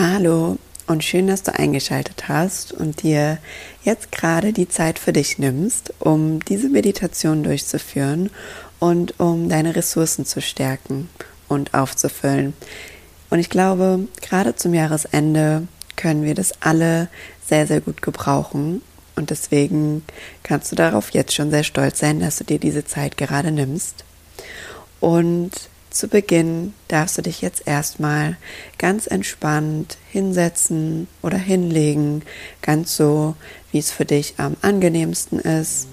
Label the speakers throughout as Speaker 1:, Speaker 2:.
Speaker 1: Hallo und schön, dass du eingeschaltet hast und dir jetzt gerade die Zeit für dich nimmst, um diese Meditation durchzuführen und um deine Ressourcen zu stärken und aufzufüllen. Und ich glaube, gerade zum Jahresende können wir das alle sehr, sehr gut gebrauchen. Und deswegen kannst du darauf jetzt schon sehr stolz sein, dass du dir diese Zeit gerade nimmst. Und zu Beginn darfst du dich jetzt erstmal ganz entspannt hinsetzen oder hinlegen, ganz so, wie es für dich am angenehmsten ist,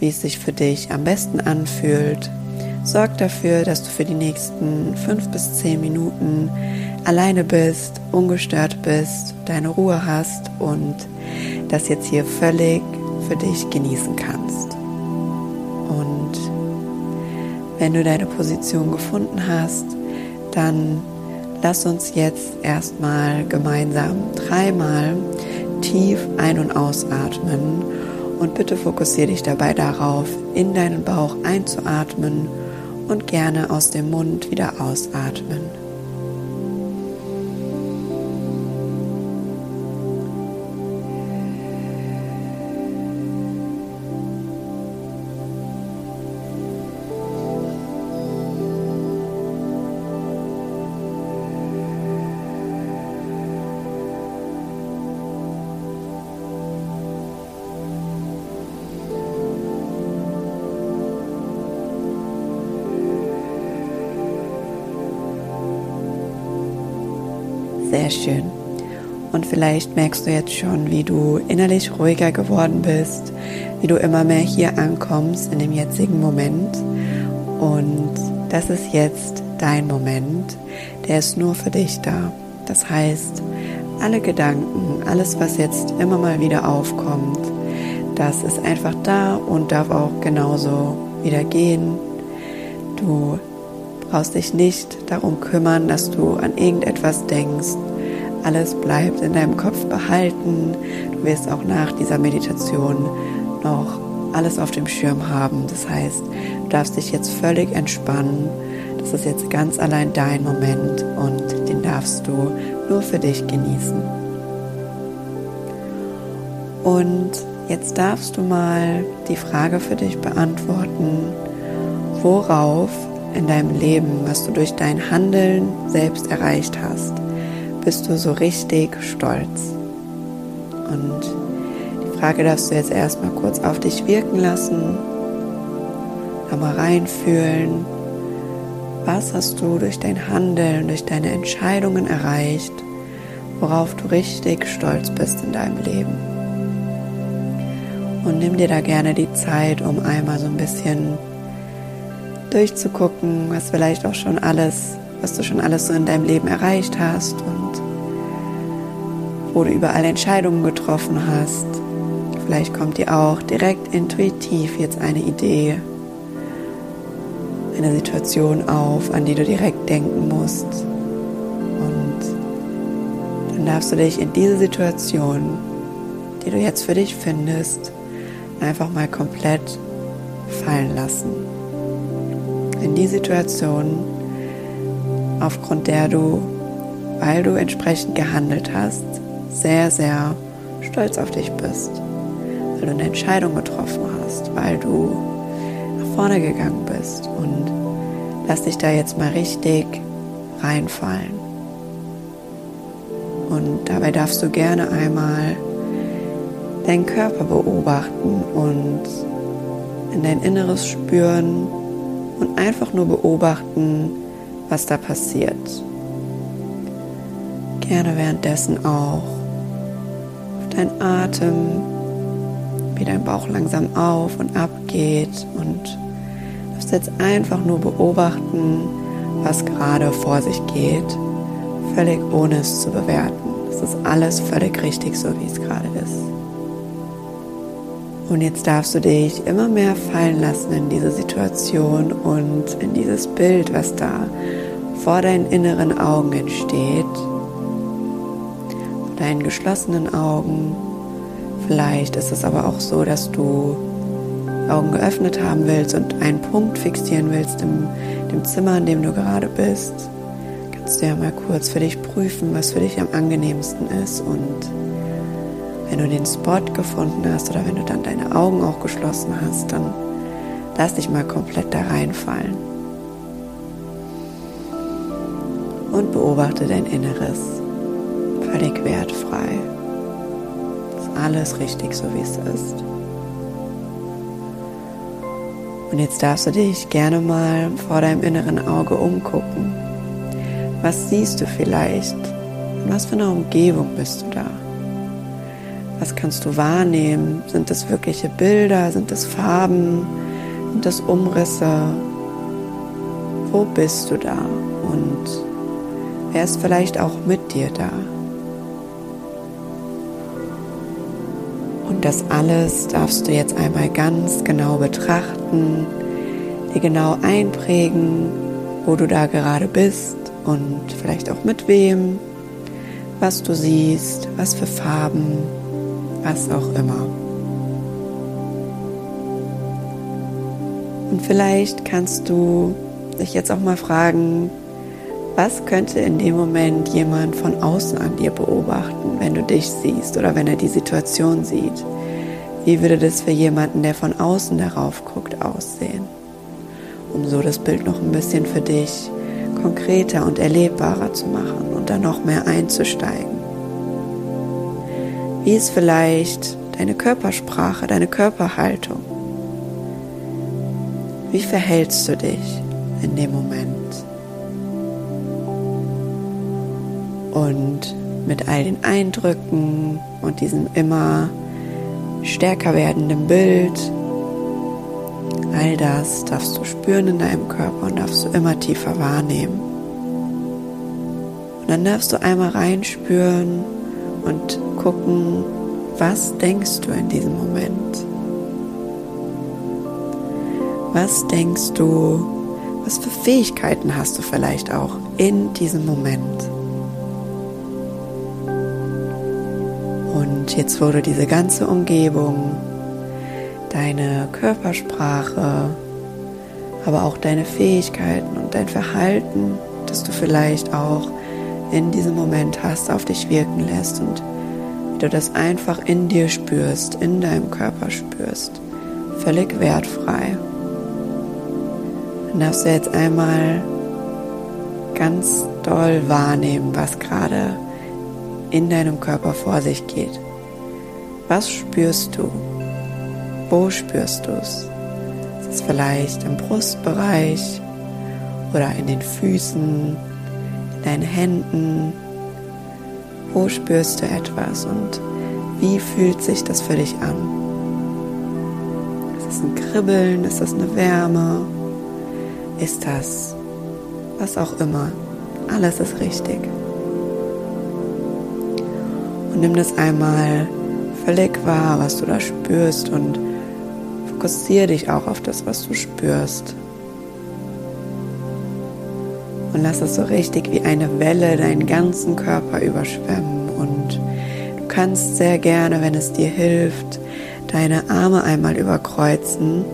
Speaker 1: wie es sich für dich am besten anfühlt. Sorg dafür, dass du für die nächsten fünf bis zehn Minuten alleine bist, ungestört bist, deine Ruhe hast und das jetzt hier völlig für dich genießen kannst. Wenn du deine Position gefunden hast, dann lass uns jetzt erstmal gemeinsam dreimal tief ein- und ausatmen und bitte fokussiere dich dabei darauf, in deinen Bauch einzuatmen und gerne aus dem Mund wieder ausatmen. Sehr schön. Und vielleicht merkst du jetzt schon, wie du innerlich ruhiger geworden bist, wie du immer mehr hier ankommst in dem jetzigen Moment. Und das ist jetzt dein Moment, der ist nur für dich da. Das heißt, alle Gedanken, alles, was jetzt immer mal wieder aufkommt, das ist einfach da und darf auch genauso wieder gehen. Du brauchst dich nicht darum kümmern, dass du an irgendetwas denkst. Alles bleibt in deinem Kopf behalten. Du wirst auch nach dieser Meditation noch alles auf dem Schirm haben. Das heißt, du darfst dich jetzt völlig entspannen. Das ist jetzt ganz allein dein Moment und den darfst du nur für dich genießen. Und jetzt darfst du mal die Frage für dich beantworten, worauf in deinem Leben, was du durch dein Handeln selbst erreicht hast, bist du so richtig stolz. Und die Frage darfst du jetzt erstmal kurz auf dich wirken lassen, da mal reinfühlen. Was hast du durch dein Handeln, durch deine Entscheidungen erreicht, worauf du richtig stolz bist in deinem Leben? Und nimm dir da gerne die Zeit, um einmal so ein bisschen durchzugucken, was vielleicht auch schon alles, was du schon alles so in deinem Leben erreicht hast und wo du überall Entscheidungen getroffen hast. Vielleicht kommt dir auch direkt intuitiv jetzt eine Idee, eine Situation auf, an die du direkt denken musst. Und dann darfst du dich in diese Situation, die du jetzt für dich findest, einfach mal komplett fallen lassen die Situation, aufgrund der du, weil du entsprechend gehandelt hast, sehr, sehr stolz auf dich bist, weil du eine Entscheidung getroffen hast, weil du nach vorne gegangen bist. Und lass dich da jetzt mal richtig reinfallen. Und dabei darfst du gerne einmal deinen Körper beobachten und in dein Inneres spüren, und einfach nur beobachten, was da passiert. Gerne währenddessen auch auf deinen Atem, wie dein Bauch langsam auf und ab geht und darfst jetzt einfach nur beobachten, was gerade vor sich geht, völlig ohne es zu bewerten. Es ist alles völlig richtig, so wie es gerade ist. Und jetzt darfst du dich immer mehr fallen lassen in diese Situation und in dieses Bild, was da vor deinen inneren Augen entsteht. Vor deinen geschlossenen Augen. Vielleicht ist es aber auch so, dass du Augen geöffnet haben willst und einen Punkt fixieren willst im dem Zimmer, in dem du gerade bist. kannst du ja mal kurz für dich prüfen, was für dich am angenehmsten ist. Und wenn du den Spot gefunden hast oder wenn du dann deine Augen auch geschlossen hast, dann lass dich mal komplett da reinfallen. Und beobachte dein Inneres. Völlig wertfrei. Ist alles richtig, so wie es ist. Und jetzt darfst du dich gerne mal vor deinem inneren Auge umgucken. Was siehst du vielleicht? In was für einer Umgebung bist du da? Was kannst du wahrnehmen? Sind das wirkliche Bilder? Sind das Farben? Sind das Umrisse? Wo bist du da? Und wer ist vielleicht auch mit dir da? Und das alles darfst du jetzt einmal ganz genau betrachten, dir genau einprägen, wo du da gerade bist und vielleicht auch mit wem, was du siehst, was für Farben, was auch immer. Und vielleicht kannst du dich jetzt auch mal fragen, was könnte in dem Moment jemand von außen an dir beobachten, wenn du dich siehst oder wenn er die Situation sieht? Wie würde das für jemanden, der von außen darauf guckt, aussehen? Um so das Bild noch ein bisschen für dich konkreter und erlebbarer zu machen und dann noch mehr einzusteigen. Wie ist vielleicht deine Körpersprache, deine Körperhaltung? Wie verhältst du dich in dem Moment? Und mit all den Eindrücken und diesem immer stärker werdenden Bild, all das darfst du spüren in deinem Körper und darfst du immer tiefer wahrnehmen. Und dann darfst du einmal reinspüren und gucken, was denkst du in diesem Moment? Was denkst du, was für Fähigkeiten hast du vielleicht auch in diesem Moment? Und jetzt wurde diese ganze Umgebung, deine Körpersprache, aber auch deine Fähigkeiten und dein Verhalten, das du vielleicht auch in diesem Moment hast, auf dich wirken lässt und wie du das einfach in dir spürst, in deinem Körper spürst, völlig wertfrei. Dann darfst du jetzt einmal ganz doll wahrnehmen, was gerade in deinem Körper vor sich geht. Was spürst du? Wo spürst du es? Ist es vielleicht im Brustbereich oder in den Füßen, deinen Händen? Wo spürst du etwas und wie fühlt sich das für dich an? Ist es ein Kribbeln? Ist das eine Wärme? Ist das was auch immer? Alles ist richtig. Und nimm das einmal völlig wahr, was du da spürst und fokussiere dich auch auf das, was du spürst. Und lass es so richtig wie eine Welle deinen ganzen Körper überschwemmen. Und du kannst sehr gerne, wenn es dir hilft, deine Arme einmal überkreuzen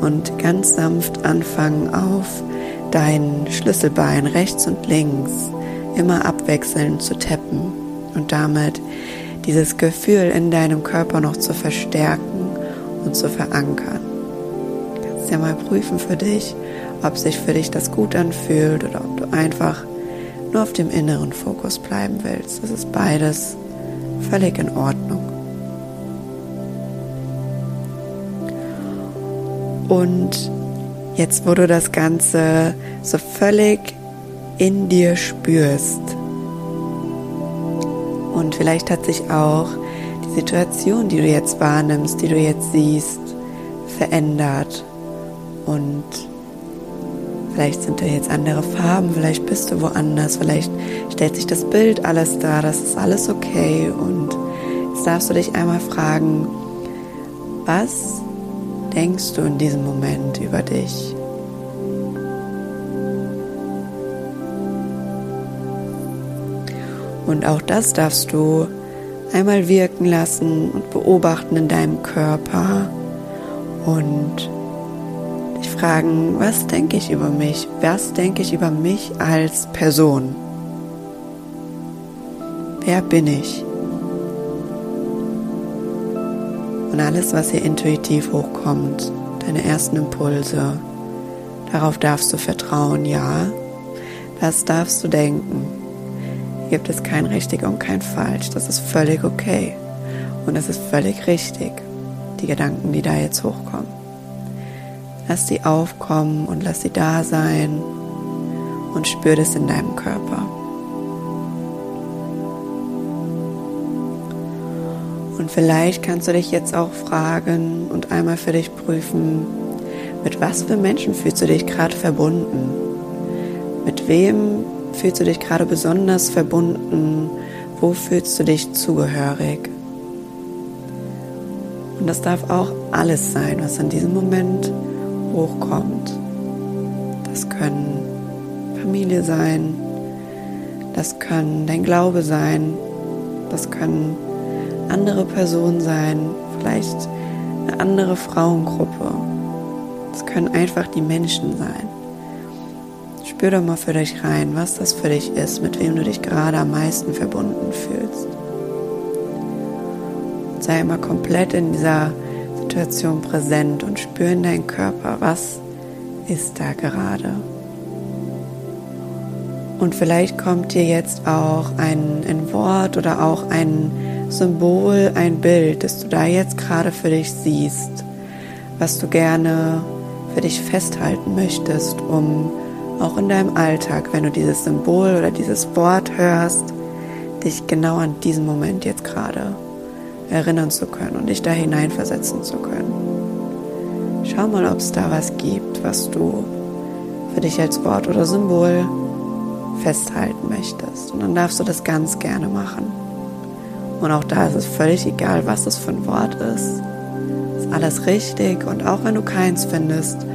Speaker 1: und ganz sanft anfangen auf dein Schlüsselbein rechts und links immer abwechselnd zu tappen und damit dieses Gefühl in deinem Körper noch zu verstärken und zu verankern. Kannst ja mal prüfen für dich, ob sich für dich das gut anfühlt oder ob du einfach nur auf dem inneren Fokus bleiben willst. Das ist beides völlig in Ordnung. Und jetzt, wo du das Ganze so völlig in dir spürst, und vielleicht hat sich auch die Situation, die du jetzt wahrnimmst, die du jetzt siehst, verändert. Und vielleicht sind da jetzt andere Farben, vielleicht bist du woanders, vielleicht stellt sich das Bild alles da, das ist alles okay. Und jetzt darfst du dich einmal fragen, was denkst du in diesem Moment über dich? Und auch das darfst du einmal wirken lassen und beobachten in deinem Körper und fragen, was denke ich über mich? Was denke ich über mich als Person? wer bin ich? Und alles, was hier intuitiv hochkommt, deine ersten Impulse, darauf darfst du vertrauen, ja, das darfst du denken. Hier gibt es kein richtig und kein falsch, das ist völlig okay. Und es ist völlig richtig, die Gedanken, die da jetzt hochkommen. Lass sie aufkommen und lass sie da sein und spür das in deinem Körper. Und vielleicht kannst du dich jetzt auch fragen und einmal für dich prüfen, mit was für Menschen fühlst du dich gerade verbunden? Mit wem fühlst du dich gerade besonders verbunden? Wo fühlst du dich zugehörig? Und das darf auch alles sein, was in diesem Moment hochkommt. Das können Familie sein, das können dein Glaube sein, das können andere Personen sein, vielleicht eine andere Frauengruppe. Es können einfach die Menschen sein. Spür doch mal für dich rein, was das für dich ist, mit wem du dich gerade am meisten verbunden fühlst. Sei immer komplett in dieser Situation präsent und spür in deinen Körper, was ist da gerade. Und vielleicht kommt dir jetzt auch ein, ein Wort oder auch ein Symbol, ein Bild, das du da jetzt gerade für dich siehst, was du gerne für dich festhalten möchtest, um auch in deinem Alltag, wenn du dieses Symbol oder dieses Wort hörst, dich genau an diesen Moment jetzt gerade erinnern zu können und dich da hineinversetzen zu können. Schau mal, ob es da was gibt, was du für dich als Wort oder Symbol festhalten möchtest. Und dann darfst du das ganz gerne machen. Und auch da ist es völlig egal, was es für ein Wort ist. Ist alles richtig und auch wenn du keins findest,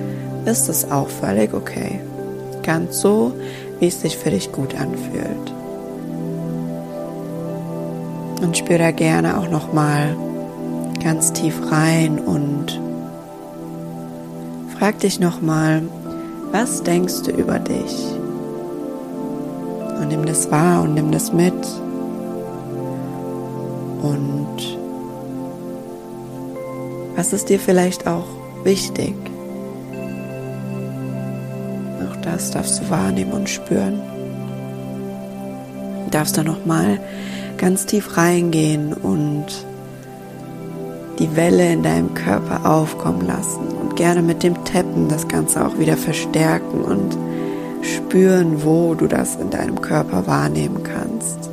Speaker 1: ist es auch völlig okay. Ganz so, wie es sich für dich gut anfühlt. Und spür da gerne auch nochmal ganz tief rein und frag dich nochmal, was denkst du über dich? Und nimm das wahr und nimm das mit. Und was ist dir vielleicht auch wichtig? Auch das darfst du wahrnehmen und spüren. Du darfst da nochmal ganz tief reingehen und die Welle in deinem Körper aufkommen lassen und gerne mit dem Tappen das Ganze auch wieder verstärken und spüren, wo du das in deinem Körper wahrnehmen kannst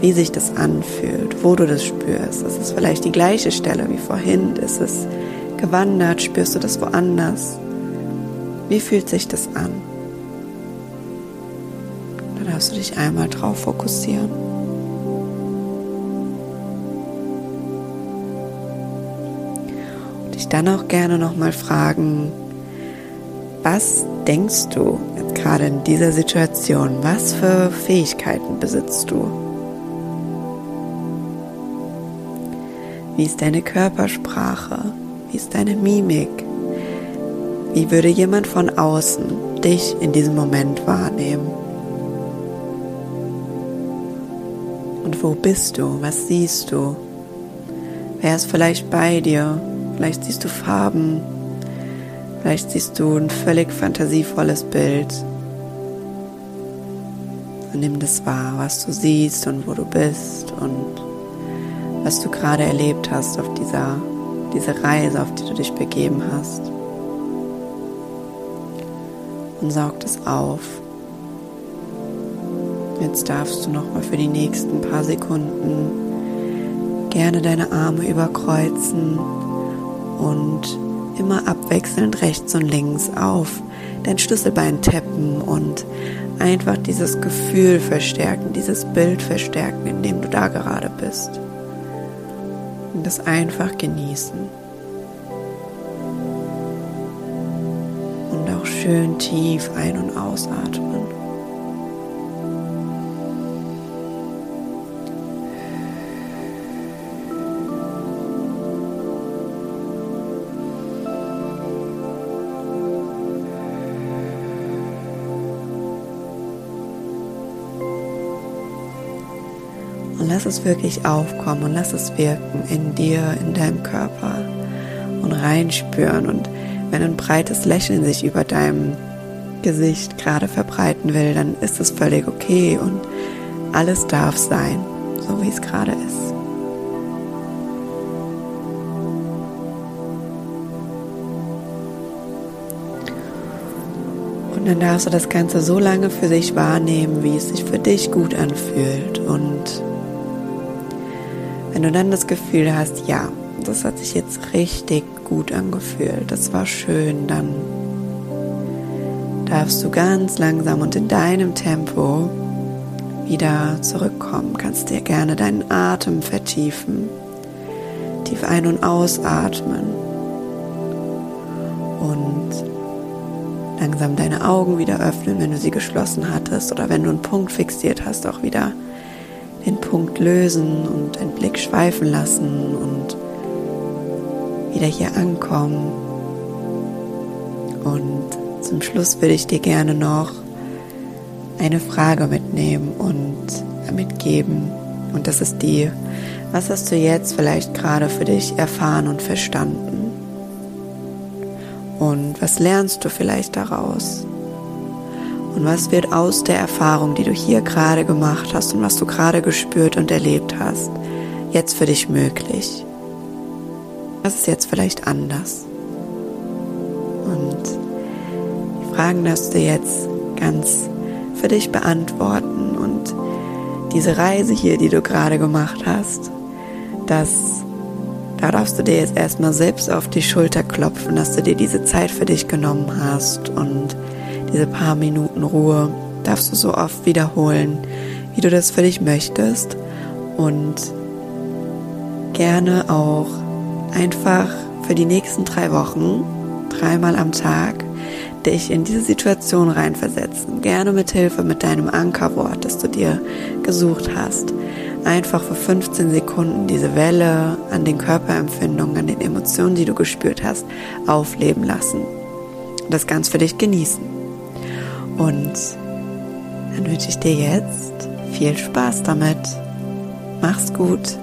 Speaker 1: wie sich das anfühlt, wo du das spürst. Ist vielleicht die gleiche Stelle wie vorhin. Ist es gewandert? Spürst du das woanders? Wie fühlt sich das an? Da darfst du dich einmal drauf fokussieren. Dich dann auch gerne nochmal fragen, was denkst du gerade in dieser Situation? Was für Fähigkeiten besitzt du? Wie ist deine Körpersprache? Wie ist deine Mimik? Wie würde jemand von außen dich in diesem Moment wahrnehmen? Und wo bist du? Was siehst du? Wer ist vielleicht bei dir? Vielleicht siehst du Farben. Vielleicht siehst du ein völlig fantasievolles Bild. Und nimm das wahr, was du siehst und wo du bist und was du gerade erlebt hast auf dieser diese Reise, auf die du dich begeben hast. Und saug es auf. Jetzt darfst du noch mal für die nächsten paar Sekunden gerne deine Arme überkreuzen und immer abwechselnd rechts und links auf dein Schlüsselbein tappen und einfach dieses Gefühl verstärken, dieses Bild verstärken, in dem du da gerade bist und das einfach genießen. Und auch schön tief ein- und ausatmen. Und lass es wirklich aufkommen und lass es wirken in dir, in deinem Körper und reinspüren. Und wenn ein breites Lächeln sich über deinem Gesicht gerade verbreiten will, dann ist es völlig okay und alles darf sein, so wie es gerade ist. Und dann darfst du das Ganze so lange für sich wahrnehmen, wie es sich für dich gut anfühlt. Und wenn du dann das Gefühl hast, ja, das hat sich jetzt richtig gut angefühlt, das war schön, dann darfst du ganz langsam und in deinem Tempo wieder zurückkommen. Kannst dir gerne deinen Atem vertiefen, tief ein- und ausatmen und langsam deine Augen wieder öffnen, wenn du sie geschlossen hattest oder wenn du einen Punkt fixiert hast, auch wieder den Punkt lösen und deinen Blick schweifen lassen und wieder hier ankommen. Und zum Schluss würde ich dir gerne noch eine Frage mitnehmen und mitgeben. Und das ist die, was hast du jetzt vielleicht gerade für dich erfahren und verstanden? Und was lernst du vielleicht daraus? Und was wird aus der Erfahrung, die du hier gerade gemacht hast und was du gerade gespürt und erlebt hast, jetzt für dich möglich? Was ist jetzt vielleicht anders? Und die Fragen darfst du jetzt ganz für dich beantworten. Und diese Reise hier, die du gerade gemacht hast, das da darfst du dir jetzt erstmal selbst auf die Schulter klopfen, dass du dir diese Zeit für dich genommen hast und diese paar Minuten Ruhe darfst du so oft wiederholen, wie du das für dich möchtest und gerne auch einfach für die nächsten drei Wochen, dreimal am Tag, dich in diese Situation reinversetzen. Gerne mit Hilfe mit deinem Ankerwort, das du dir gesucht hast einfach für 15 Sekunden diese Welle an den Körperempfindungen, an den Emotionen, die du gespürt hast, aufleben lassen. Und das ganz für dich genießen. Und dann wünsche ich dir jetzt viel Spaß damit. Mach's gut.